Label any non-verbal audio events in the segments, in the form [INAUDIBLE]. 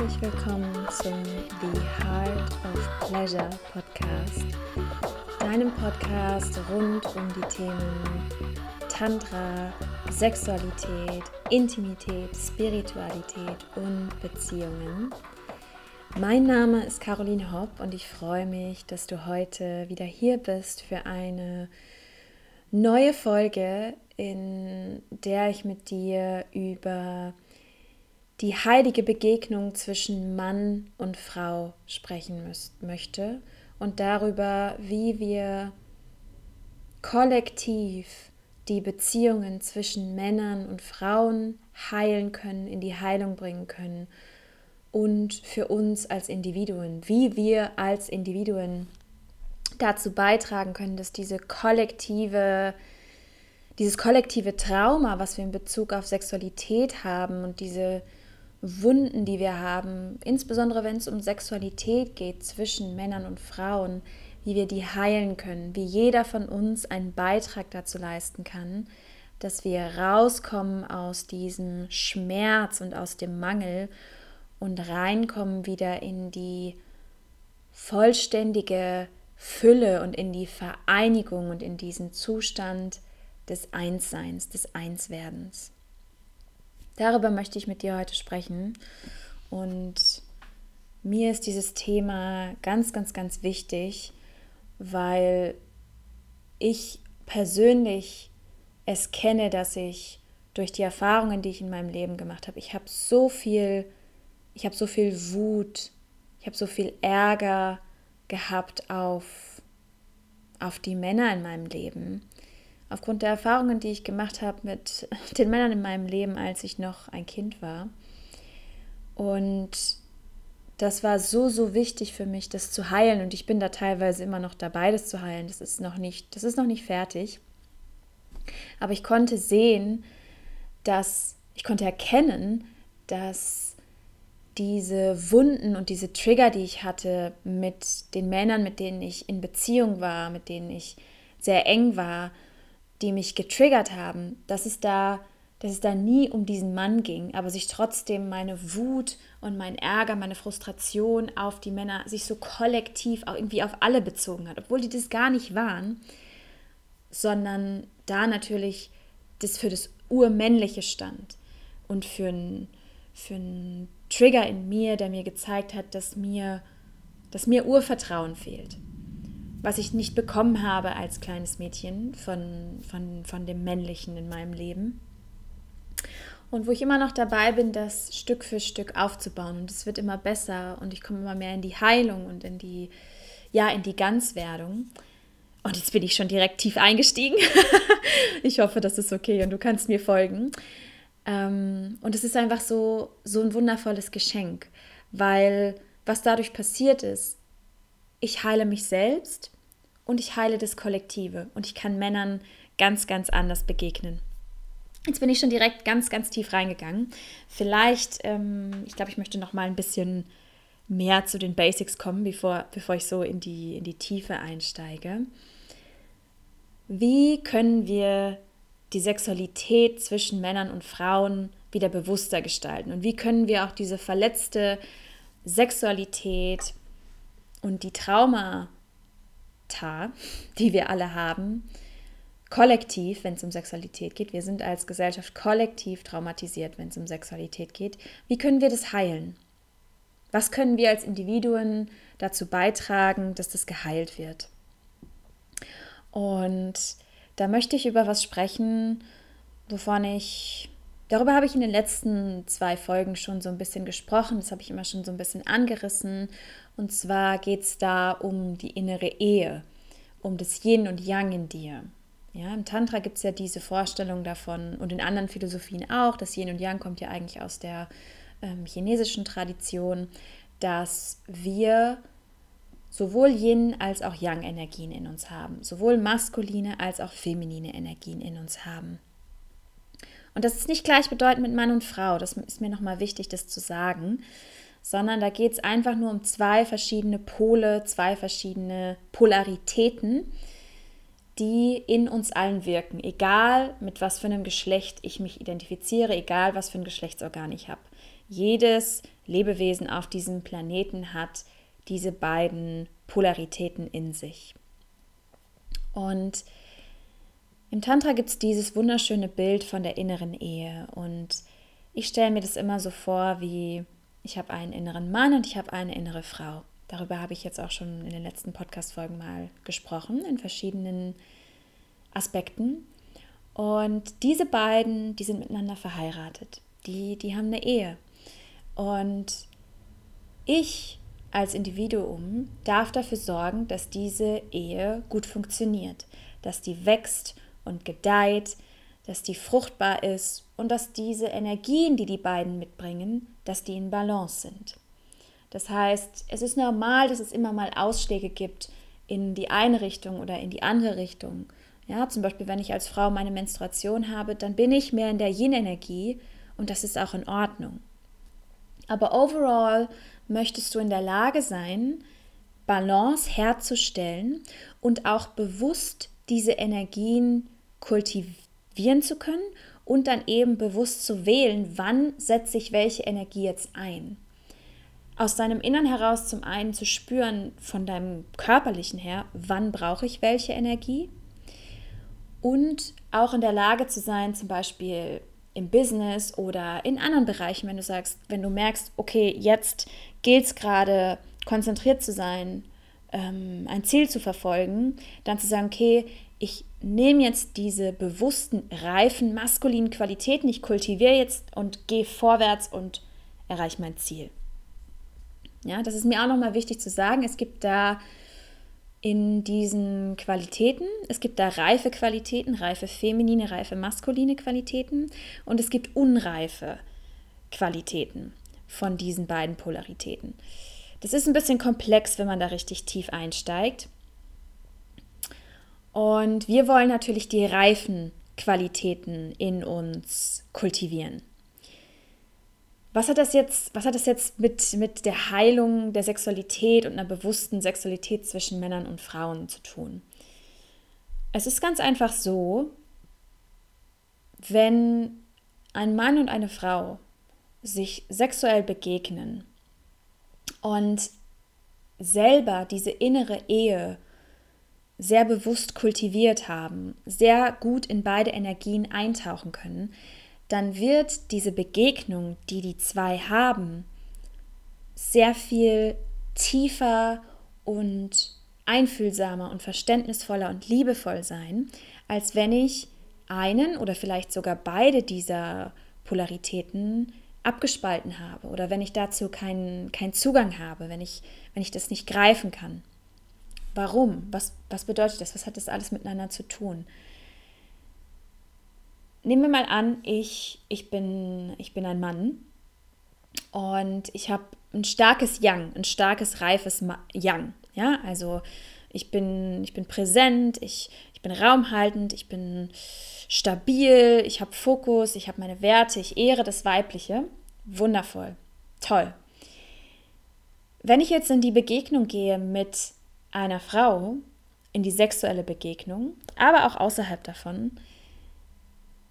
herzlich willkommen zum The Heart of Pleasure Podcast, deinem Podcast rund um die Themen Tantra, Sexualität, Intimität, Spiritualität und Beziehungen. Mein Name ist Caroline Hopp und ich freue mich, dass du heute wieder hier bist für eine neue Folge, in der ich mit dir über die heilige Begegnung zwischen Mann und Frau sprechen möchte und darüber, wie wir kollektiv die Beziehungen zwischen Männern und Frauen heilen können, in die Heilung bringen können und für uns als Individuen, wie wir als Individuen dazu beitragen können, dass diese kollektive dieses kollektive Trauma, was wir in Bezug auf Sexualität haben und diese Wunden, die wir haben, insbesondere wenn es um Sexualität geht zwischen Männern und Frauen, wie wir die heilen können, wie jeder von uns einen Beitrag dazu leisten kann, dass wir rauskommen aus diesem Schmerz und aus dem Mangel und reinkommen wieder in die vollständige Fülle und in die Vereinigung und in diesen Zustand des Einsseins, des Einswerdens. Darüber möchte ich mit dir heute sprechen. Und mir ist dieses Thema ganz, ganz, ganz wichtig, weil ich persönlich es kenne, dass ich durch die Erfahrungen, die ich in meinem Leben gemacht habe, ich habe so viel, ich habe so viel Wut, ich habe so viel Ärger gehabt auf, auf die Männer in meinem Leben aufgrund der Erfahrungen, die ich gemacht habe mit [LAUGHS] den Männern in meinem Leben, als ich noch ein Kind war. Und das war so, so wichtig für mich, das zu heilen. Und ich bin da teilweise immer noch dabei, das zu heilen. Das ist noch nicht, das ist noch nicht fertig. Aber ich konnte sehen, dass, ich konnte erkennen, dass diese Wunden und diese Trigger, die ich hatte mit den Männern, mit denen ich in Beziehung war, mit denen ich sehr eng war, die mich getriggert haben, dass es da, dass es da nie um diesen Mann ging, aber sich trotzdem meine Wut und mein Ärger, meine Frustration auf die Männer sich so kollektiv auch irgendwie auf alle bezogen hat, obwohl die das gar nicht waren, sondern da natürlich das für das Urmännliche stand und für einen für einen Trigger in mir, der mir gezeigt hat, dass mir, dass mir Urvertrauen fehlt was ich nicht bekommen habe als kleines Mädchen von, von, von dem Männlichen in meinem Leben. Und wo ich immer noch dabei bin, das Stück für Stück aufzubauen. Und es wird immer besser und ich komme immer mehr in die Heilung und in die, ja, in die Ganzwerdung. Und jetzt bin ich schon direkt tief eingestiegen. [LAUGHS] ich hoffe, das ist okay und du kannst mir folgen. Ähm, und es ist einfach so, so ein wundervolles Geschenk, weil was dadurch passiert ist, ich heile mich selbst und ich heile das Kollektive und ich kann Männern ganz, ganz anders begegnen. Jetzt bin ich schon direkt ganz, ganz tief reingegangen. Vielleicht, ähm, ich glaube, ich möchte noch mal ein bisschen mehr zu den Basics kommen, bevor, bevor ich so in die, in die Tiefe einsteige. Wie können wir die Sexualität zwischen Männern und Frauen wieder bewusster gestalten? Und wie können wir auch diese verletzte Sexualität und die Traumata, die wir alle haben, kollektiv, wenn es um Sexualität geht, wir sind als Gesellschaft kollektiv traumatisiert, wenn es um Sexualität geht, wie können wir das heilen? Was können wir als Individuen dazu beitragen, dass das geheilt wird? Und da möchte ich über was sprechen, wovon ich Darüber habe ich in den letzten zwei Folgen schon so ein bisschen gesprochen, das habe ich immer schon so ein bisschen angerissen. Und zwar geht es da um die innere Ehe, um das Yin und Yang in dir. Ja, Im Tantra gibt es ja diese Vorstellung davon und in anderen Philosophien auch. Das Yin und Yang kommt ja eigentlich aus der ähm, chinesischen Tradition, dass wir sowohl Yin als auch Yang-Energien in uns haben, sowohl maskuline als auch feminine Energien in uns haben. Und das ist nicht gleichbedeutend mit Mann und Frau. Das ist mir nochmal wichtig, das zu sagen. sondern da geht es einfach nur um zwei verschiedene Pole, zwei verschiedene Polaritäten, die in uns allen wirken, egal mit was für einem Geschlecht ich mich identifiziere, egal was für ein Geschlechtsorgan ich habe. Jedes Lebewesen auf diesem Planeten hat diese beiden Polaritäten in sich. Und im Tantra gibt es dieses wunderschöne Bild von der inneren Ehe. Und ich stelle mir das immer so vor, wie ich habe einen inneren Mann und ich habe eine innere Frau. Darüber habe ich jetzt auch schon in den letzten Podcast-Folgen mal gesprochen, in verschiedenen Aspekten. Und diese beiden, die sind miteinander verheiratet. Die, die haben eine Ehe. Und ich als Individuum darf dafür sorgen, dass diese Ehe gut funktioniert, dass die wächst und gedeiht, dass die fruchtbar ist und dass diese Energien, die die beiden mitbringen, dass die in Balance sind. Das heißt, es ist normal, dass es immer mal Ausschläge gibt in die eine Richtung oder in die andere Richtung. Ja, zum Beispiel, wenn ich als Frau meine Menstruation habe, dann bin ich mehr in der Yin-Energie und das ist auch in Ordnung. Aber overall möchtest du in der Lage sein, Balance herzustellen und auch bewusst diese Energien kultivieren zu können und dann eben bewusst zu wählen, wann setze ich welche Energie jetzt ein. Aus deinem Innern heraus zum einen zu spüren, von deinem körperlichen her, wann brauche ich welche Energie und auch in der Lage zu sein, zum Beispiel im Business oder in anderen Bereichen, wenn du sagst, wenn du merkst, okay, jetzt gilt es gerade, konzentriert zu sein, ähm, ein Ziel zu verfolgen, dann zu sagen, okay, ich nehme jetzt diese bewussten, reifen, maskulinen Qualitäten, ich kultiviere jetzt und gehe vorwärts und erreiche mein Ziel. Ja, das ist mir auch nochmal wichtig zu sagen. Es gibt da in diesen Qualitäten, es gibt da reife Qualitäten, reife feminine, reife maskuline Qualitäten und es gibt unreife Qualitäten von diesen beiden Polaritäten. Das ist ein bisschen komplex, wenn man da richtig tief einsteigt. Und wir wollen natürlich die reifen Qualitäten in uns kultivieren. Was hat das jetzt, was hat das jetzt mit, mit der Heilung der Sexualität und einer bewussten Sexualität zwischen Männern und Frauen zu tun? Es ist ganz einfach so, wenn ein Mann und eine Frau sich sexuell begegnen und selber diese innere Ehe sehr bewusst kultiviert haben, sehr gut in beide Energien eintauchen können, dann wird diese Begegnung, die die zwei haben, sehr viel tiefer und einfühlsamer und verständnisvoller und liebevoll sein, als wenn ich einen oder vielleicht sogar beide dieser Polaritäten abgespalten habe oder wenn ich dazu keinen, keinen Zugang habe, wenn ich, wenn ich das nicht greifen kann. Warum? Was, was bedeutet das? Was hat das alles miteinander zu tun? Nehmen wir mal an, ich, ich, bin, ich bin ein Mann und ich habe ein starkes Yang, ein starkes, reifes Yang. Ja, also ich bin, ich bin präsent, ich, ich bin raumhaltend, ich bin stabil, ich habe Fokus, ich habe meine Werte, ich ehre das Weibliche. Wundervoll, toll. Wenn ich jetzt in die Begegnung gehe mit einer Frau in die sexuelle Begegnung, aber auch außerhalb davon,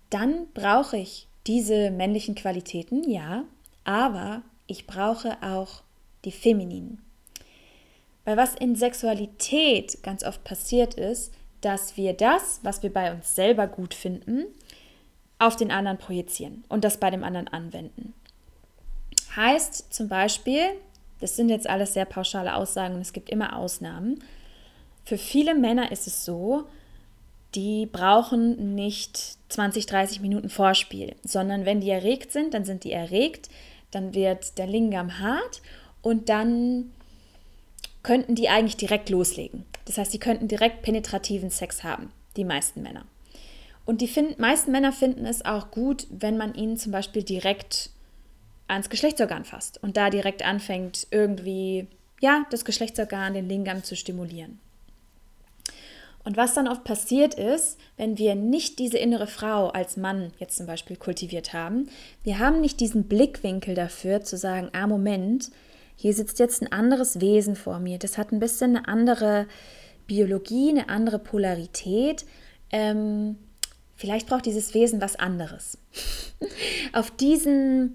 dann brauche ich diese männlichen Qualitäten, ja, aber ich brauche auch die femininen. Weil was in Sexualität ganz oft passiert ist, dass wir das, was wir bei uns selber gut finden, auf den anderen projizieren und das bei dem anderen anwenden. Heißt zum Beispiel, das sind jetzt alles sehr pauschale Aussagen und es gibt immer Ausnahmen. Für viele Männer ist es so, die brauchen nicht 20, 30 Minuten Vorspiel, sondern wenn die erregt sind, dann sind die erregt, dann wird der Lingam hart und dann könnten die eigentlich direkt loslegen. Das heißt, die könnten direkt penetrativen Sex haben, die meisten Männer. Und die find, meisten Männer finden es auch gut, wenn man ihnen zum Beispiel direkt ans Geschlechtsorgan fasst und da direkt anfängt, irgendwie, ja, das Geschlechtsorgan, den Lingam zu stimulieren. Und was dann oft passiert ist, wenn wir nicht diese innere Frau als Mann jetzt zum Beispiel kultiviert haben, wir haben nicht diesen Blickwinkel dafür zu sagen, ah Moment, hier sitzt jetzt ein anderes Wesen vor mir, das hat ein bisschen eine andere Biologie, eine andere Polarität. Ähm, vielleicht braucht dieses Wesen was anderes. [LAUGHS] Auf diesen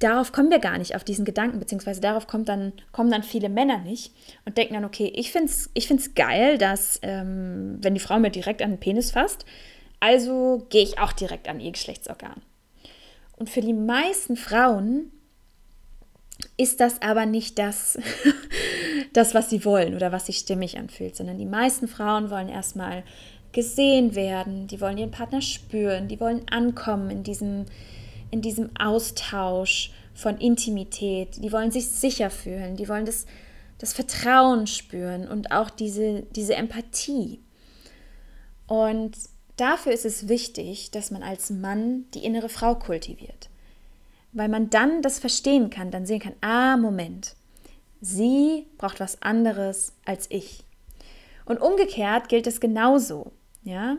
darauf kommen wir gar nicht, auf diesen Gedanken, beziehungsweise darauf kommt dann, kommen dann viele Männer nicht und denken dann, okay, ich finde es ich find's geil, dass, ähm, wenn die Frau mir direkt an den Penis fasst, also gehe ich auch direkt an ihr Geschlechtsorgan. Und für die meisten Frauen ist das aber nicht das, [LAUGHS] das, was sie wollen oder was sich stimmig anfühlt, sondern die meisten Frauen wollen erstmal gesehen werden, die wollen ihren Partner spüren, die wollen ankommen in diesem, in diesem Austausch von Intimität. Die wollen sich sicher fühlen, die wollen das, das Vertrauen spüren und auch diese, diese Empathie. Und dafür ist es wichtig, dass man als Mann die innere Frau kultiviert. Weil man dann das verstehen kann, dann sehen kann, ah, Moment, sie braucht was anderes als ich. Und umgekehrt gilt es genauso. Ja?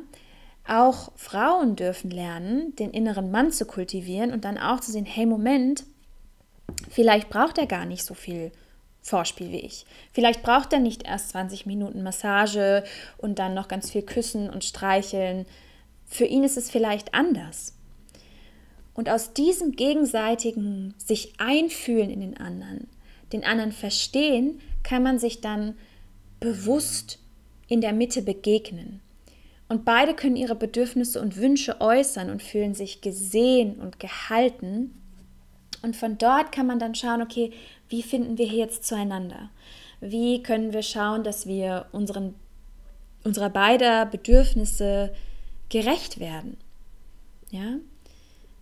Auch Frauen dürfen lernen, den inneren Mann zu kultivieren und dann auch zu sehen, hey Moment, vielleicht braucht er gar nicht so viel Vorspiel wie ich. Vielleicht braucht er nicht erst 20 Minuten Massage und dann noch ganz viel Küssen und Streicheln. Für ihn ist es vielleicht anders. Und aus diesem gegenseitigen sich einfühlen in den anderen, den anderen verstehen, kann man sich dann bewusst in der Mitte begegnen. Und beide können ihre Bedürfnisse und Wünsche äußern und fühlen sich gesehen und gehalten. Und von dort kann man dann schauen, okay, wie finden wir hier jetzt zueinander? Wie können wir schauen, dass wir unseren, unserer beider Bedürfnisse gerecht werden? Ja?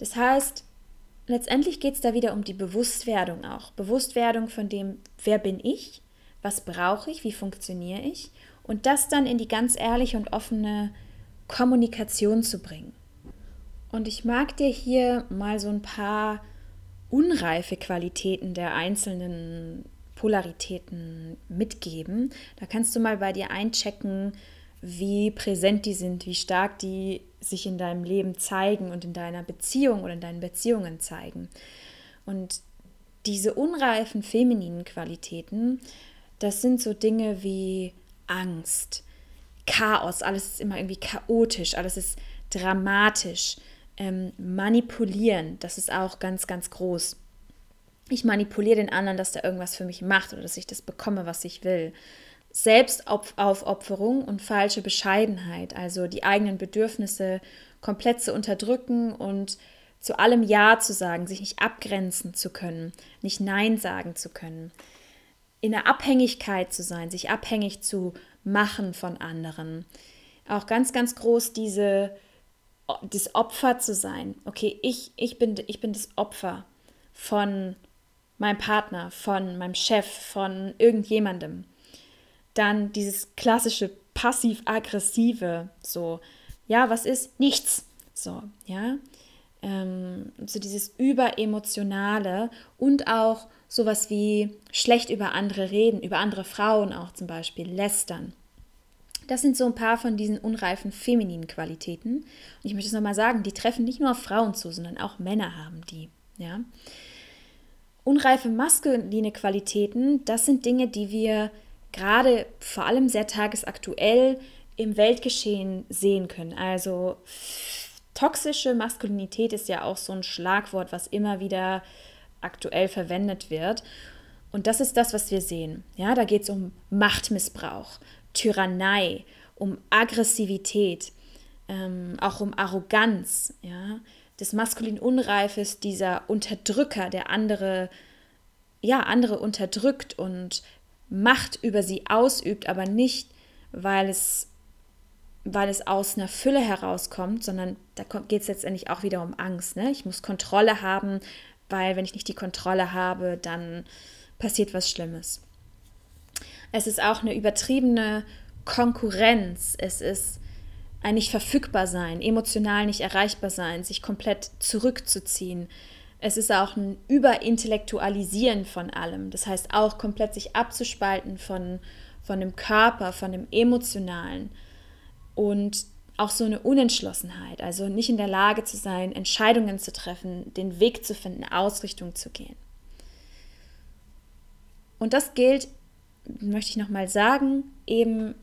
Das heißt, letztendlich geht es da wieder um die Bewusstwerdung auch. Bewusstwerdung von dem, wer bin ich, was brauche ich, wie funktioniere ich und das dann in die ganz ehrliche und offene Kommunikation zu bringen. Und ich mag dir hier mal so ein paar unreife Qualitäten der einzelnen Polaritäten mitgeben. Da kannst du mal bei dir einchecken, wie präsent die sind, wie stark die sich in deinem Leben zeigen und in deiner Beziehung oder in deinen Beziehungen zeigen. Und diese unreifen femininen Qualitäten, das sind so Dinge wie Angst, Chaos, alles ist immer irgendwie chaotisch, alles ist dramatisch. Ähm, manipulieren, das ist auch ganz, ganz groß. Ich manipuliere den anderen, dass der irgendwas für mich macht oder dass ich das bekomme, was ich will. Selbstaufopferung und falsche Bescheidenheit, also die eigenen Bedürfnisse komplett zu unterdrücken und zu allem Ja zu sagen, sich nicht abgrenzen zu können, nicht Nein sagen zu können in der Abhängigkeit zu sein, sich abhängig zu machen von anderen. Auch ganz, ganz groß diese, das Opfer zu sein. Okay, ich, ich, bin, ich bin das Opfer von meinem Partner, von meinem Chef, von irgendjemandem. Dann dieses klassische passiv-aggressive, so, ja, was ist? Nichts. So, ja. Ähm, so dieses überemotionale und auch sowas wie schlecht über andere reden, über andere Frauen auch zum Beispiel, lästern. Das sind so ein paar von diesen unreifen femininen Qualitäten. Und ich möchte es nochmal sagen, die treffen nicht nur auf Frauen zu, sondern auch Männer haben die. Ja? Unreife maskuline Qualitäten, das sind Dinge, die wir gerade vor allem sehr tagesaktuell im Weltgeschehen sehen können. Also toxische Maskulinität ist ja auch so ein Schlagwort, was immer wieder aktuell verwendet wird. Und das ist das, was wir sehen. Ja, da geht es um Machtmissbrauch, Tyrannei, um Aggressivität, ähm, auch um Arroganz, ja, des maskulin Unreifes, dieser Unterdrücker, der andere, ja, andere unterdrückt und Macht über sie ausübt, aber nicht, weil es, weil es aus einer Fülle herauskommt, sondern da geht es letztendlich auch wieder um Angst. Ne? Ich muss Kontrolle haben, weil wenn ich nicht die Kontrolle habe, dann passiert was Schlimmes. Es ist auch eine übertriebene Konkurrenz. Es ist ein nicht verfügbar sein, emotional nicht erreichbar sein, sich komplett zurückzuziehen, Es ist auch ein Überintellektualisieren von allem. Das heißt auch komplett sich abzuspalten von, von dem Körper, von dem Emotionalen. Und auch so eine Unentschlossenheit, also nicht in der Lage zu sein, Entscheidungen zu treffen, den Weg zu finden, Ausrichtung zu gehen. Und das gilt, möchte ich nochmal sagen, eben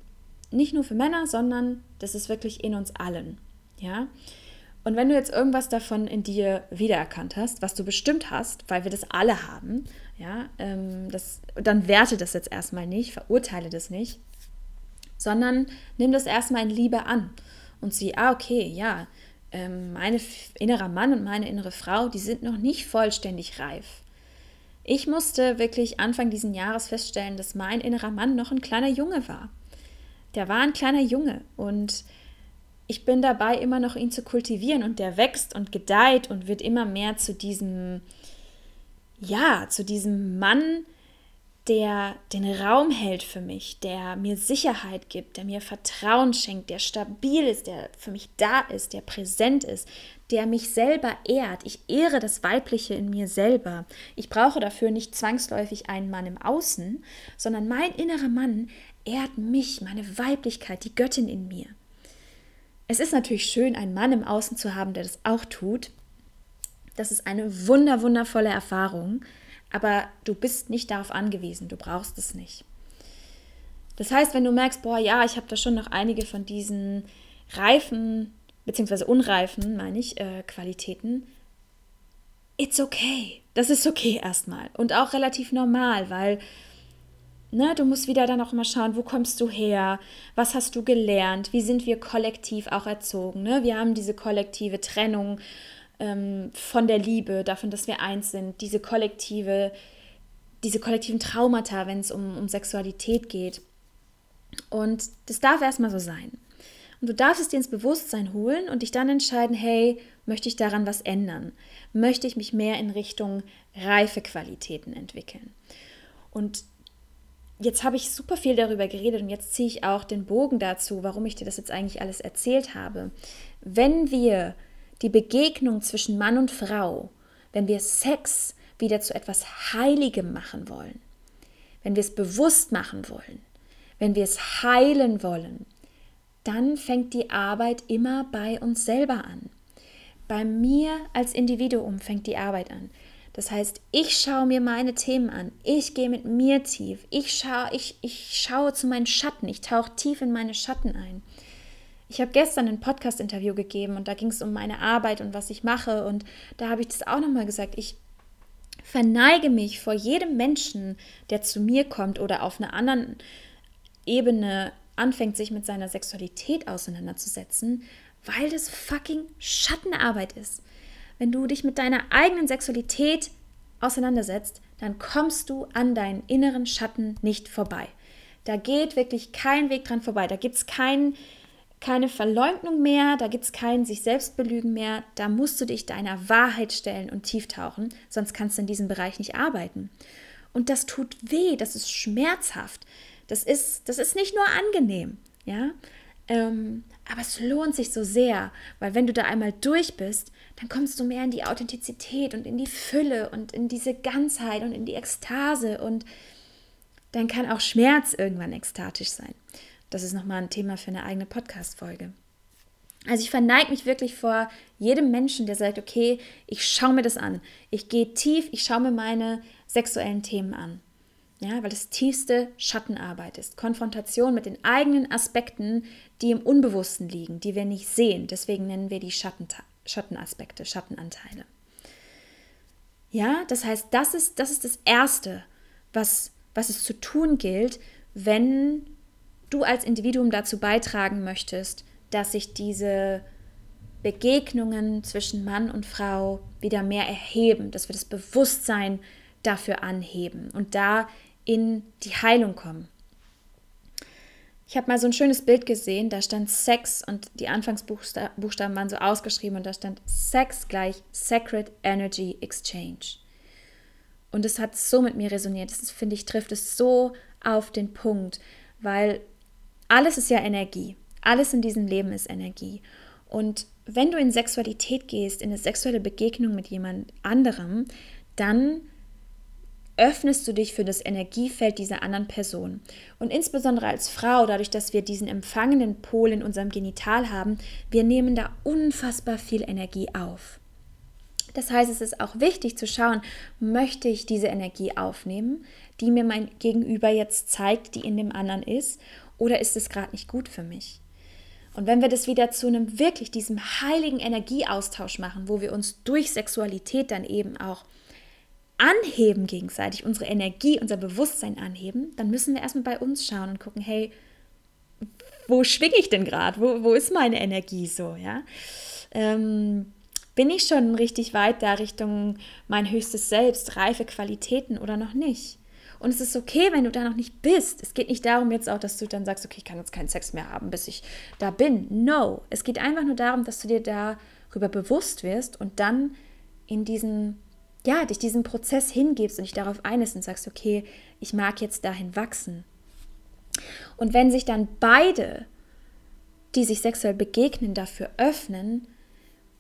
nicht nur für Männer, sondern das ist wirklich in uns allen. Ja? Und wenn du jetzt irgendwas davon in dir wiedererkannt hast, was du bestimmt hast, weil wir das alle haben, ja, ähm, das, dann werte das jetzt erstmal nicht, verurteile das nicht, sondern nimm das erstmal in Liebe an und sieh, ah, okay, ja, ähm, mein innerer Mann und meine innere Frau, die sind noch nicht vollständig reif. Ich musste wirklich Anfang diesen Jahres feststellen, dass mein innerer Mann noch ein kleiner Junge war. Der war ein kleiner Junge und ich bin dabei, immer noch ihn zu kultivieren und der wächst und gedeiht und wird immer mehr zu diesem, ja, zu diesem Mann, der den Raum hält für mich, der mir Sicherheit gibt, der mir Vertrauen schenkt, der stabil ist, der für mich da ist, der präsent ist, der mich selber ehrt. Ich ehre das Weibliche in mir selber. Ich brauche dafür nicht zwangsläufig einen Mann im Außen, sondern mein innerer Mann ehrt mich, meine Weiblichkeit, die Göttin in mir. Es ist natürlich schön, einen Mann im Außen zu haben, der das auch tut. Das ist eine wunder, wundervolle Erfahrung, aber du bist nicht darauf angewiesen, du brauchst es nicht. Das heißt, wenn du merkst, boah, ja, ich habe da schon noch einige von diesen reifen, beziehungsweise unreifen, meine ich, äh, Qualitäten, it's okay. Das ist okay erstmal und auch relativ normal, weil Ne, du musst wieder dann auch immer schauen, wo kommst du her, was hast du gelernt, wie sind wir kollektiv auch erzogen. Ne? Wir haben diese kollektive Trennung ähm, von der Liebe, davon, dass wir eins sind, diese kollektive, diese kollektiven Traumata, wenn es um, um Sexualität geht. Und das darf erstmal so sein. Und du darfst es dir ins Bewusstsein holen und dich dann entscheiden, hey, möchte ich daran was ändern? Möchte ich mich mehr in Richtung reife Qualitäten entwickeln? Und jetzt habe ich super viel darüber geredet und jetzt ziehe ich auch den Bogen dazu, warum ich dir das jetzt eigentlich alles erzählt habe. Wenn wir die Begegnung zwischen Mann und Frau, wenn wir Sex wieder zu etwas Heiligem machen wollen, wenn wir es bewusst machen wollen, wenn wir es heilen wollen, dann fängt die Arbeit immer bei uns selber an. Bei mir als Individuum fängt die Arbeit an. Das heißt, ich schaue mir meine Themen an, ich gehe mit mir tief, ich schaue, ich, ich schaue zu meinen Schatten, ich tauche tief in meine Schatten ein. Ich habe gestern ein Podcast-Interview gegeben und da ging es um meine Arbeit und was ich mache und da habe ich das auch nochmal gesagt. Ich verneige mich vor jedem Menschen, der zu mir kommt oder auf einer anderen Ebene anfängt, sich mit seiner Sexualität auseinanderzusetzen, weil das fucking Schattenarbeit ist. Wenn du dich mit deiner eigenen Sexualität auseinandersetzt, dann kommst du an deinen inneren Schatten nicht vorbei. Da geht wirklich kein Weg dran vorbei. Da gibt es kein, keine Verleugnung mehr, da gibt es kein sich selbst belügen mehr. Da musst du dich deiner Wahrheit stellen und tief tauchen, sonst kannst du in diesem Bereich nicht arbeiten. Und das tut weh, das ist schmerzhaft. Das ist, das ist nicht nur angenehm, ja. Ähm, aber es lohnt sich so sehr, weil wenn du da einmal durch bist, dann kommst du mehr in die Authentizität und in die Fülle und in diese Ganzheit und in die Ekstase und dann kann auch Schmerz irgendwann ekstatisch sein. Das ist nochmal ein Thema für eine eigene Podcast-Folge. Also ich verneige mich wirklich vor jedem Menschen, der sagt, okay, ich schaue mir das an. Ich gehe tief, ich schaue mir meine sexuellen Themen an. Ja, weil das tiefste Schattenarbeit ist. Konfrontation mit den eigenen Aspekten, die im Unbewussten liegen, die wir nicht sehen. Deswegen nennen wir die Schattenteile. Schattenaspekte, Schattenanteile. Ja, das heißt, das ist das, ist das Erste, was, was es zu tun gilt, wenn du als Individuum dazu beitragen möchtest, dass sich diese Begegnungen zwischen Mann und Frau wieder mehr erheben, dass wir das Bewusstsein dafür anheben und da in die Heilung kommen. Ich habe mal so ein schönes Bild gesehen, da stand Sex und die Anfangsbuchstaben waren so ausgeschrieben und da stand Sex gleich Sacred Energy Exchange. Und es hat so mit mir resoniert. Das finde ich trifft es so auf den Punkt, weil alles ist ja Energie. Alles in diesem Leben ist Energie. Und wenn du in Sexualität gehst, in eine sexuelle Begegnung mit jemand anderem, dann öffnest du dich für das Energiefeld dieser anderen Person. Und insbesondere als Frau, dadurch, dass wir diesen empfangenen Pol in unserem Genital haben, wir nehmen da unfassbar viel Energie auf. Das heißt, es ist auch wichtig zu schauen, möchte ich diese Energie aufnehmen, die mir mein Gegenüber jetzt zeigt, die in dem anderen ist, oder ist es gerade nicht gut für mich? Und wenn wir das wieder zu einem wirklich diesem heiligen Energieaustausch machen, wo wir uns durch Sexualität dann eben auch anheben gegenseitig, unsere Energie, unser Bewusstsein anheben, dann müssen wir erstmal bei uns schauen und gucken, hey, wo schwinge ich denn gerade? Wo, wo ist meine Energie so, ja? Ähm, bin ich schon richtig weit da Richtung mein höchstes Selbst, reife Qualitäten oder noch nicht? Und es ist okay, wenn du da noch nicht bist. Es geht nicht darum jetzt auch, dass du dann sagst, okay, ich kann jetzt keinen Sex mehr haben, bis ich da bin. No, es geht einfach nur darum, dass du dir darüber bewusst wirst und dann in diesen ja, dich diesem Prozess hingibst und dich darauf einlässt und sagst, okay, ich mag jetzt dahin wachsen. Und wenn sich dann beide, die sich sexuell begegnen, dafür öffnen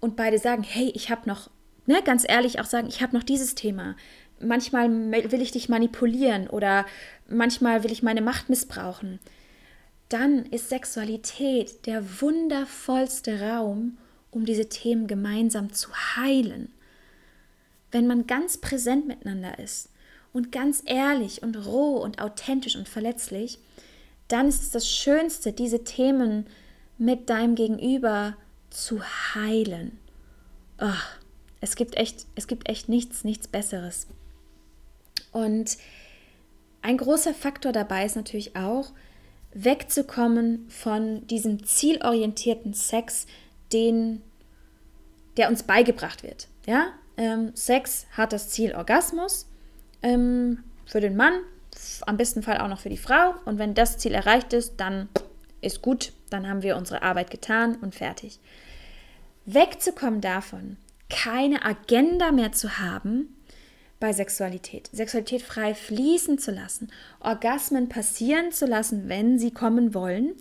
und beide sagen, hey, ich habe noch, ne, ganz ehrlich auch sagen, ich habe noch dieses Thema. Manchmal will ich dich manipulieren oder manchmal will ich meine Macht missbrauchen. Dann ist Sexualität der wundervollste Raum, um diese Themen gemeinsam zu heilen wenn man ganz präsent miteinander ist und ganz ehrlich und roh und authentisch und verletzlich, dann ist es das Schönste, diese Themen mit deinem Gegenüber zu heilen. Oh, es gibt echt, es gibt echt nichts, nichts Besseres. Und ein großer Faktor dabei ist natürlich auch, wegzukommen von diesem zielorientierten Sex, den, der uns beigebracht wird. Ja, ähm, Sex hat das Ziel Orgasmus ähm, für den Mann, am besten Fall auch noch für die Frau. Und wenn das Ziel erreicht ist, dann ist gut, dann haben wir unsere Arbeit getan und fertig. Wegzukommen davon, keine Agenda mehr zu haben bei Sexualität. Sexualität frei fließen zu lassen, Orgasmen passieren zu lassen, wenn sie kommen wollen,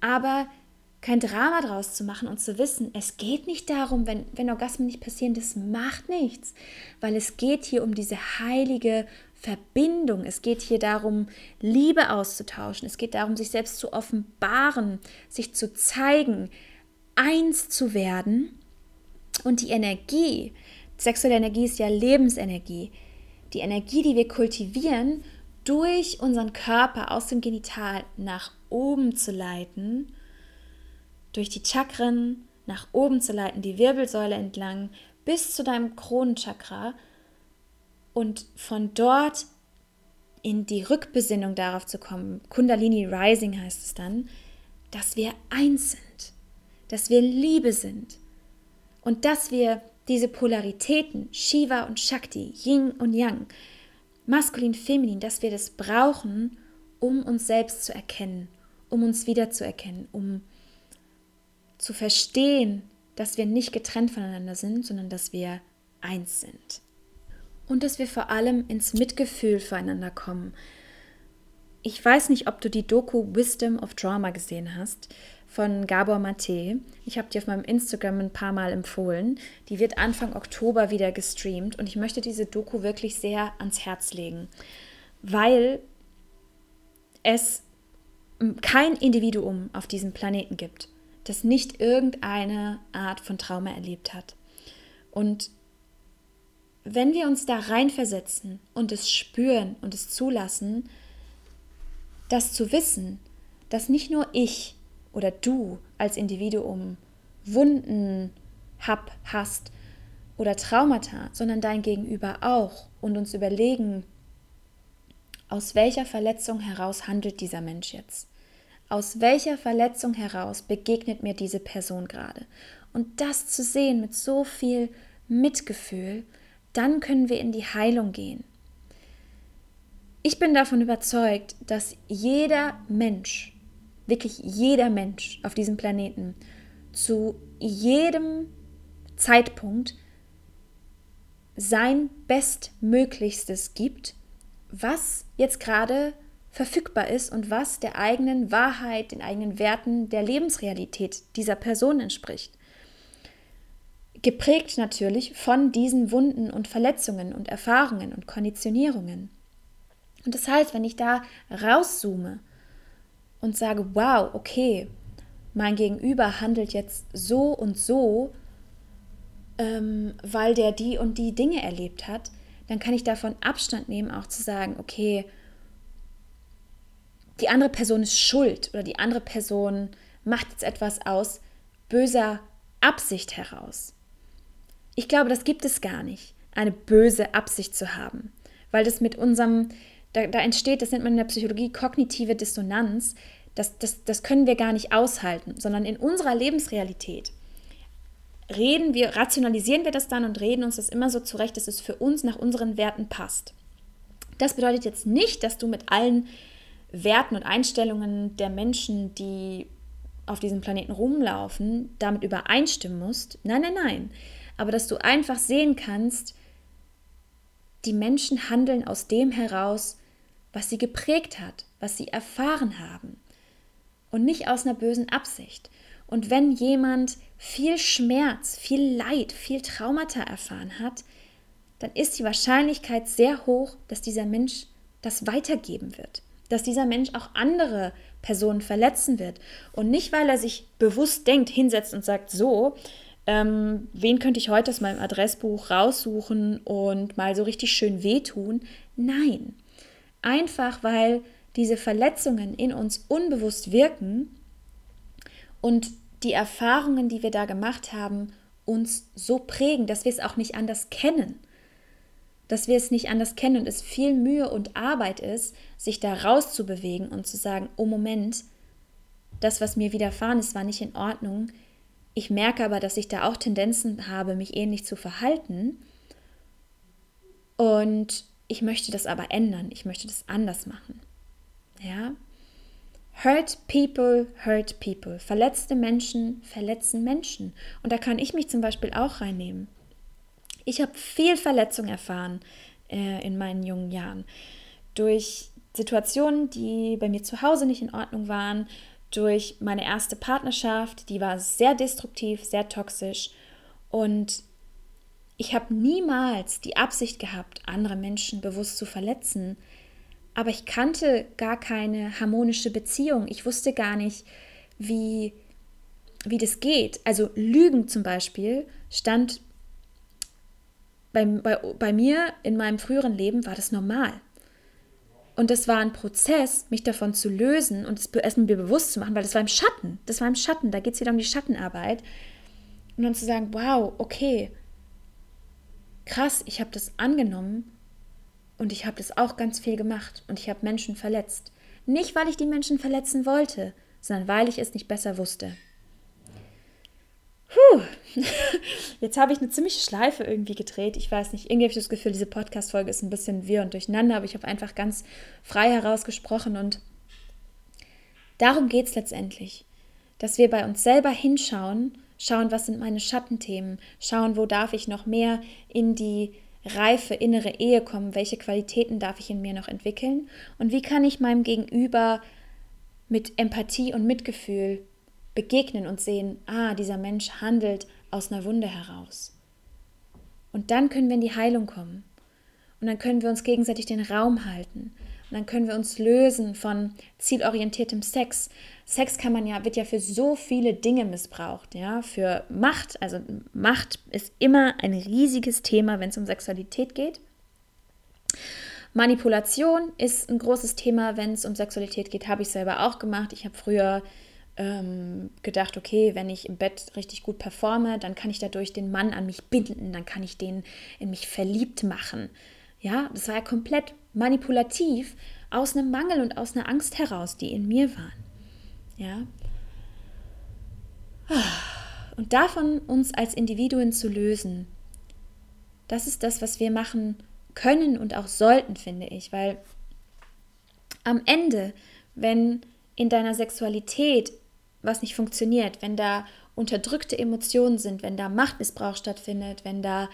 aber kein Drama draus zu machen und zu wissen, es geht nicht darum, wenn, wenn Orgasmen nicht passieren, das macht nichts, weil es geht hier um diese heilige Verbindung. Es geht hier darum, Liebe auszutauschen. Es geht darum, sich selbst zu offenbaren, sich zu zeigen, eins zu werden. Und die Energie, sexuelle Energie ist ja Lebensenergie. Die Energie, die wir kultivieren, durch unseren Körper aus dem Genital nach oben zu leiten durch die Chakren nach oben zu leiten, die Wirbelsäule entlang bis zu deinem Kronenchakra und von dort in die Rückbesinnung darauf zu kommen, Kundalini Rising heißt es dann, dass wir eins sind, dass wir Liebe sind und dass wir diese Polaritäten, Shiva und Shakti, Yin und Yang, maskulin, feminin, dass wir das brauchen, um uns selbst zu erkennen, um uns wiederzuerkennen, um zu verstehen, dass wir nicht getrennt voneinander sind, sondern dass wir eins sind. Und dass wir vor allem ins Mitgefühl füreinander kommen. Ich weiß nicht, ob du die Doku Wisdom of Drama gesehen hast von Gabor Mate. Ich habe die auf meinem Instagram ein paar Mal empfohlen. Die wird Anfang Oktober wieder gestreamt und ich möchte diese Doku wirklich sehr ans Herz legen, weil es kein Individuum auf diesem Planeten gibt, das nicht irgendeine Art von Trauma erlebt hat. Und wenn wir uns da reinversetzen und es spüren und es zulassen, das zu wissen, dass nicht nur ich oder du als Individuum Wunden hab, hast oder Traumata, sondern dein Gegenüber auch und uns überlegen, aus welcher Verletzung heraus handelt dieser Mensch jetzt aus welcher Verletzung heraus begegnet mir diese Person gerade. Und das zu sehen mit so viel Mitgefühl, dann können wir in die Heilung gehen. Ich bin davon überzeugt, dass jeder Mensch, wirklich jeder Mensch auf diesem Planeten zu jedem Zeitpunkt sein Bestmöglichstes gibt, was jetzt gerade verfügbar ist und was der eigenen Wahrheit, den eigenen Werten, der Lebensrealität dieser Person entspricht. geprägt natürlich von diesen Wunden und Verletzungen und Erfahrungen und Konditionierungen. Und das heißt, wenn ich da rauszoome und sage, wow, okay, mein Gegenüber handelt jetzt so und so, ähm, weil der die und die Dinge erlebt hat, dann kann ich davon Abstand nehmen, auch zu sagen, okay, die andere Person ist schuld oder die andere Person macht jetzt etwas aus böser Absicht heraus. Ich glaube, das gibt es gar nicht, eine böse Absicht zu haben, weil das mit unserem, da, da entsteht, das nennt man in der Psychologie kognitive Dissonanz, das, das, das können wir gar nicht aushalten, sondern in unserer Lebensrealität reden wir, rationalisieren wir das dann und reden uns das immer so zurecht, dass es für uns nach unseren Werten passt. Das bedeutet jetzt nicht, dass du mit allen Werten und Einstellungen der Menschen, die auf diesem Planeten rumlaufen, damit übereinstimmen musst. Nein, nein, nein. Aber dass du einfach sehen kannst, die Menschen handeln aus dem heraus, was sie geprägt hat, was sie erfahren haben. Und nicht aus einer bösen Absicht. Und wenn jemand viel Schmerz, viel Leid, viel Traumata erfahren hat, dann ist die Wahrscheinlichkeit sehr hoch, dass dieser Mensch das weitergeben wird. Dass dieser Mensch auch andere Personen verletzen wird. Und nicht, weil er sich bewusst denkt, hinsetzt und sagt, so, ähm, wen könnte ich heute aus meinem Adressbuch raussuchen und mal so richtig schön wehtun. Nein, einfach weil diese Verletzungen in uns unbewusst wirken und die Erfahrungen, die wir da gemacht haben, uns so prägen, dass wir es auch nicht anders kennen. Dass wir es nicht anders kennen und es viel Mühe und Arbeit ist, sich da rauszubewegen und zu sagen, oh Moment, das, was mir widerfahren ist, war nicht in Ordnung. Ich merke aber, dass ich da auch Tendenzen habe, mich ähnlich zu verhalten. Und ich möchte das aber ändern. Ich möchte das anders machen. Ja? Hurt people, hurt people. Verletzte Menschen verletzen Menschen. Und da kann ich mich zum Beispiel auch reinnehmen. Ich habe viel Verletzung erfahren äh, in meinen jungen Jahren. Durch Situationen, die bei mir zu Hause nicht in Ordnung waren, durch meine erste Partnerschaft, die war sehr destruktiv, sehr toxisch. Und ich habe niemals die Absicht gehabt, andere Menschen bewusst zu verletzen aber ich kannte gar keine harmonische Beziehung. Ich wusste gar nicht, wie, wie das geht. Also Lügen zum Beispiel stand bei, bei, bei mir in meinem früheren Leben war das normal. Und das war ein Prozess, mich davon zu lösen und es mir bewusst zu machen, weil das war im Schatten. Das war im Schatten. Da geht es wieder um die Schattenarbeit. Und dann zu sagen, wow, okay, krass, ich habe das angenommen und ich habe das auch ganz viel gemacht und ich habe Menschen verletzt. Nicht, weil ich die Menschen verletzen wollte, sondern weil ich es nicht besser wusste. Puh, [LAUGHS] jetzt habe ich eine ziemliche Schleife irgendwie gedreht. Ich weiß nicht, irgendwie habe ich das Gefühl, diese Podcast-Folge ist ein bisschen wirr und durcheinander, aber ich habe einfach ganz frei herausgesprochen und darum geht es letztendlich, dass wir bei uns selber hinschauen, schauen, was sind meine Schattenthemen, schauen, wo darf ich noch mehr in die reife innere Ehe kommen? Welche Qualitäten darf ich in mir noch entwickeln? Und wie kann ich meinem Gegenüber mit Empathie und Mitgefühl begegnen und sehen, ah, dieser Mensch handelt aus einer Wunde heraus. Und dann können wir in die Heilung kommen. Und dann können wir uns gegenseitig den Raum halten. Und dann können wir uns lösen von zielorientiertem Sex. Sex kann man ja, wird ja für so viele Dinge missbraucht, ja, für Macht. Also Macht ist immer ein riesiges Thema, wenn es um Sexualität geht. Manipulation ist ein großes Thema, wenn es um Sexualität geht, habe ich selber auch gemacht. Ich habe früher ähm, gedacht, okay, wenn ich im Bett richtig gut performe, dann kann ich dadurch den Mann an mich binden, dann kann ich den in mich verliebt machen. Ja, das war ja komplett manipulativ aus einem Mangel und aus einer Angst heraus, die in mir waren. Ja. Und davon uns als Individuen zu lösen, das ist das, was wir machen können und auch sollten, finde ich, weil am Ende, wenn in deiner Sexualität was nicht funktioniert, wenn da unterdrückte Emotionen sind, wenn da Machtmissbrauch stattfindet, wenn da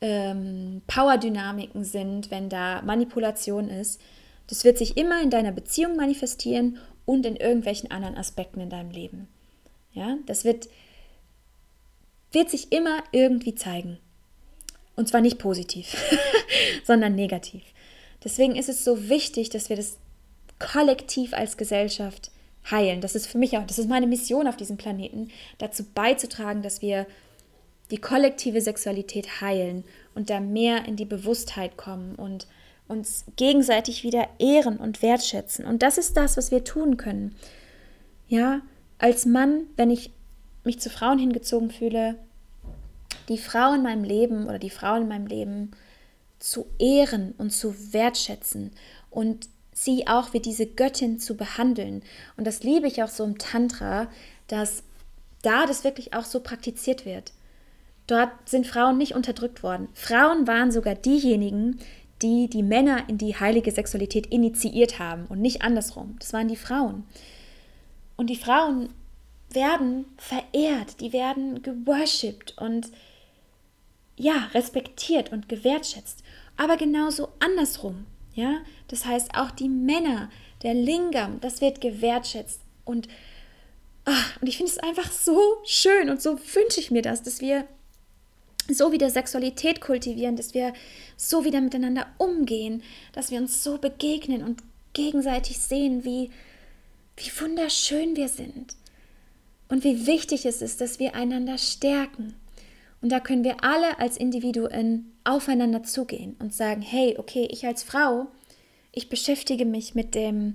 ähm, Powerdynamiken sind, wenn da Manipulation ist, das wird sich immer in deiner Beziehung manifestieren und in irgendwelchen anderen Aspekten in deinem Leben. Ja, das wird wird sich immer irgendwie zeigen. Und zwar nicht positiv, [LAUGHS] sondern negativ. Deswegen ist es so wichtig, dass wir das kollektiv als Gesellschaft heilen. Das ist für mich auch, das ist meine Mission auf diesem Planeten, dazu beizutragen, dass wir die kollektive Sexualität heilen und da mehr in die Bewusstheit kommen und uns gegenseitig wieder ehren und wertschätzen. Und das ist das, was wir tun können. Ja, als Mann, wenn ich mich zu Frauen hingezogen fühle, die Frau in meinem Leben oder die Frauen in meinem Leben zu ehren und zu wertschätzen und sie auch wie diese Göttin zu behandeln. Und das liebe ich auch so im Tantra, dass da das wirklich auch so praktiziert wird. Dort sind Frauen nicht unterdrückt worden. Frauen waren sogar diejenigen, die die Männer in die heilige Sexualität initiiert haben und nicht andersrum. Das waren die Frauen. Und die Frauen werden verehrt, die werden geworshipped und ja, respektiert und gewertschätzt. Aber genauso andersrum. Ja, das heißt, auch die Männer, der Lingam, das wird gewertschätzt. Und, ach, und ich finde es einfach so schön und so wünsche ich mir das, dass wir so wieder Sexualität kultivieren, dass wir so wieder miteinander umgehen, dass wir uns so begegnen und gegenseitig sehen, wie, wie wunderschön wir sind und wie wichtig es ist, dass wir einander stärken. Und da können wir alle als Individuen aufeinander zugehen und sagen, hey, okay, ich als Frau, ich beschäftige mich mit dem,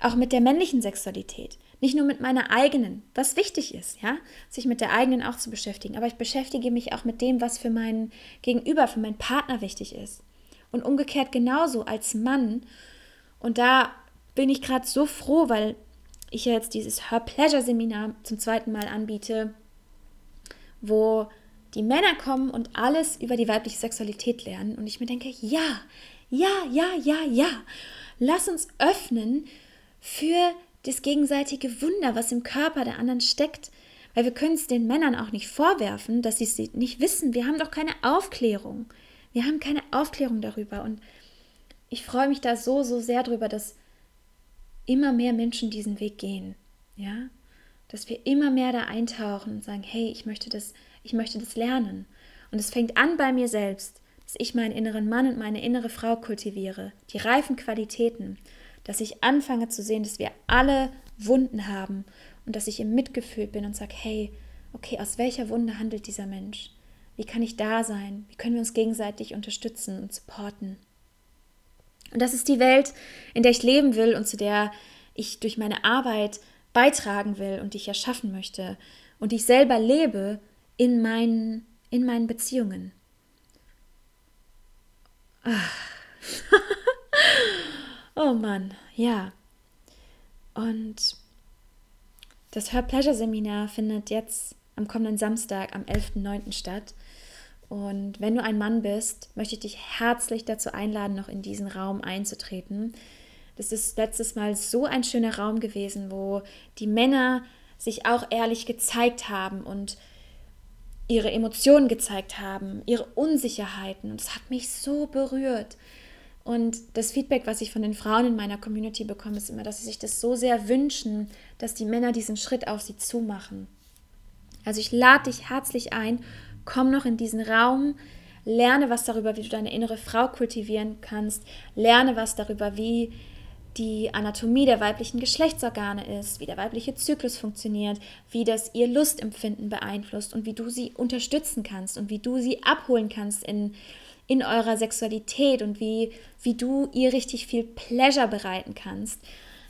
auch mit der männlichen Sexualität. Nicht nur mit meiner eigenen, was wichtig ist, ja, sich mit der eigenen auch zu beschäftigen, aber ich beschäftige mich auch mit dem, was für meinen Gegenüber, für meinen Partner wichtig ist. Und umgekehrt genauso als Mann. Und da bin ich gerade so froh, weil ich ja jetzt dieses Her Pleasure Seminar zum zweiten Mal anbiete, wo die Männer kommen und alles über die weibliche Sexualität lernen. Und ich mir denke, ja, ja, ja, ja, ja. Lass uns öffnen für das gegenseitige Wunder, was im Körper der anderen steckt. Weil wir können es den Männern auch nicht vorwerfen, dass sie es nicht wissen. Wir haben doch keine Aufklärung. Wir haben keine Aufklärung darüber. Und ich freue mich da so, so sehr drüber, dass immer mehr Menschen diesen Weg gehen. Ja? Dass wir immer mehr da eintauchen und sagen, hey, ich möchte das, ich möchte das lernen. Und es fängt an bei mir selbst, dass ich meinen inneren Mann und meine innere Frau kultiviere, die reifen Qualitäten, dass ich anfange zu sehen, dass wir alle Wunden haben und dass ich im Mitgefühl bin und sage, hey, okay, aus welcher Wunde handelt dieser Mensch? Wie kann ich da sein? Wie können wir uns gegenseitig unterstützen und supporten? Und das ist die Welt, in der ich leben will und zu der ich durch meine Arbeit beitragen will und die ich erschaffen möchte und die ich selber lebe in meinen, in meinen Beziehungen. Oh Mann, ja. Und das Her Pleasure Seminar findet jetzt am kommenden Samstag, am 11.09. statt. Und wenn du ein Mann bist, möchte ich dich herzlich dazu einladen, noch in diesen Raum einzutreten. Das ist letztes Mal so ein schöner Raum gewesen, wo die Männer sich auch ehrlich gezeigt haben und ihre Emotionen gezeigt haben, ihre Unsicherheiten. Und es hat mich so berührt. Und das Feedback, was ich von den Frauen in meiner Community bekomme, ist immer, dass sie sich das so sehr wünschen, dass die Männer diesen Schritt auf sie zumachen. Also ich lade dich herzlich ein komm noch in diesen Raum, lerne was darüber, wie du deine innere Frau kultivieren kannst, lerne was darüber, wie die Anatomie der weiblichen Geschlechtsorgane ist, wie der weibliche Zyklus funktioniert, wie das ihr Lustempfinden beeinflusst und wie du sie unterstützen kannst und wie du sie abholen kannst in, in eurer Sexualität und wie, wie du ihr richtig viel Pleasure bereiten kannst.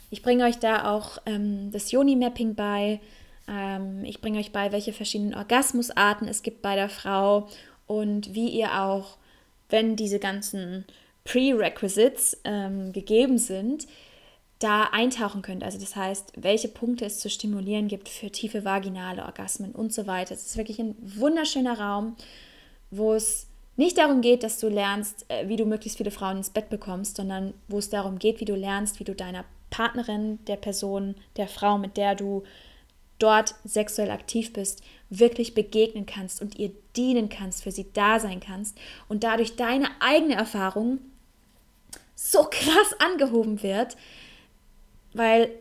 Ich bringe euch da auch ähm, das Yoni-Mapping bei, ähm, ich bringe euch bei, welche verschiedenen Orgasmusarten es gibt bei der Frau und wie ihr auch, wenn diese ganzen Prerequisites ähm, gegeben sind, da eintauchen könnt. Also das heißt, welche Punkte es zu stimulieren gibt für tiefe vaginale Orgasmen und so weiter. Es ist wirklich ein wunderschöner Raum, wo es nicht darum geht, dass du lernst, äh, wie du möglichst viele Frauen ins Bett bekommst, sondern wo es darum geht, wie du lernst, wie du deiner Partnerin, der Person, der Frau, mit der du dort sexuell aktiv bist, wirklich begegnen kannst und ihr dienen kannst, für sie da sein kannst und dadurch deine eigene Erfahrung so krass angehoben wird, weil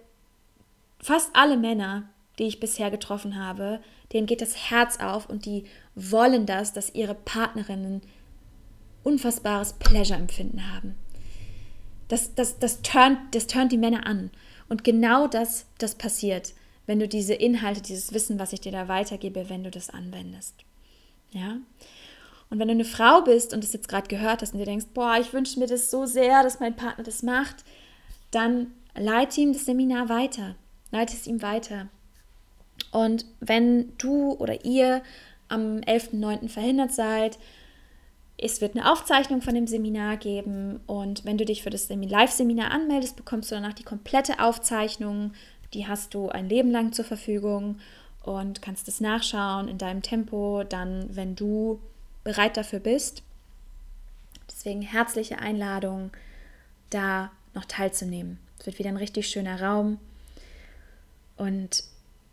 fast alle Männer die ich bisher getroffen habe, denen geht das Herz auf und die wollen das, dass ihre Partnerinnen unfassbares Pleasure-Empfinden haben. Das, das, das, turnt, das turnt die Männer an. Und genau das, das passiert, wenn du diese Inhalte, dieses Wissen, was ich dir da weitergebe, wenn du das anwendest. Ja? Und wenn du eine Frau bist und das jetzt gerade gehört hast und dir denkst, boah, ich wünsche mir das so sehr, dass mein Partner das macht, dann leite ihm das Seminar weiter. Leite es ihm weiter. Und wenn du oder ihr am 11.09. verhindert seid, es wird eine Aufzeichnung von dem Seminar geben und wenn du dich für das Live-Seminar anmeldest, bekommst du danach die komplette Aufzeichnung. Die hast du ein Leben lang zur Verfügung und kannst es nachschauen in deinem Tempo, dann, wenn du bereit dafür bist. Deswegen herzliche Einladung, da noch teilzunehmen. Es wird wieder ein richtig schöner Raum und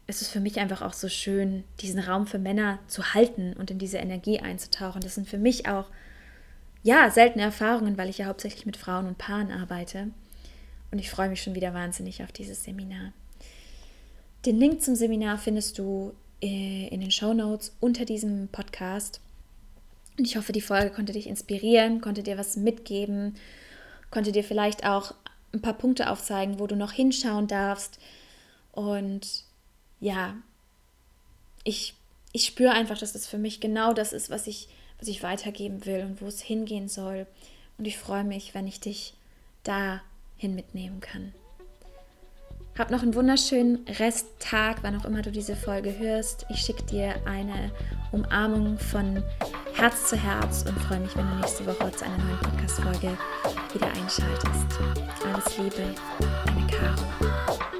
es ist für mich einfach auch so schön, diesen Raum für Männer zu halten und in diese Energie einzutauchen. Das sind für mich auch, ja, seltene Erfahrungen, weil ich ja hauptsächlich mit Frauen und Paaren arbeite. Und ich freue mich schon wieder wahnsinnig auf dieses Seminar. Den Link zum Seminar findest du äh, in den Show Notes unter diesem Podcast. Und ich hoffe, die Folge konnte dich inspirieren, konnte dir was mitgeben, konnte dir vielleicht auch ein paar Punkte aufzeigen, wo du noch hinschauen darfst. Und ja, ich, ich spüre einfach, dass das für mich genau das ist, was ich, was ich weitergeben will und wo es hingehen soll. Und ich freue mich, wenn ich dich dahin mitnehmen kann. Hab noch einen wunderschönen Resttag, wann auch immer du diese Folge hörst. Ich schicke dir eine Umarmung von Herz zu Herz und freue mich, wenn du nächste Woche zu einer neuen Podcast-Folge wieder einschaltest. Alles Liebe, deine Caro.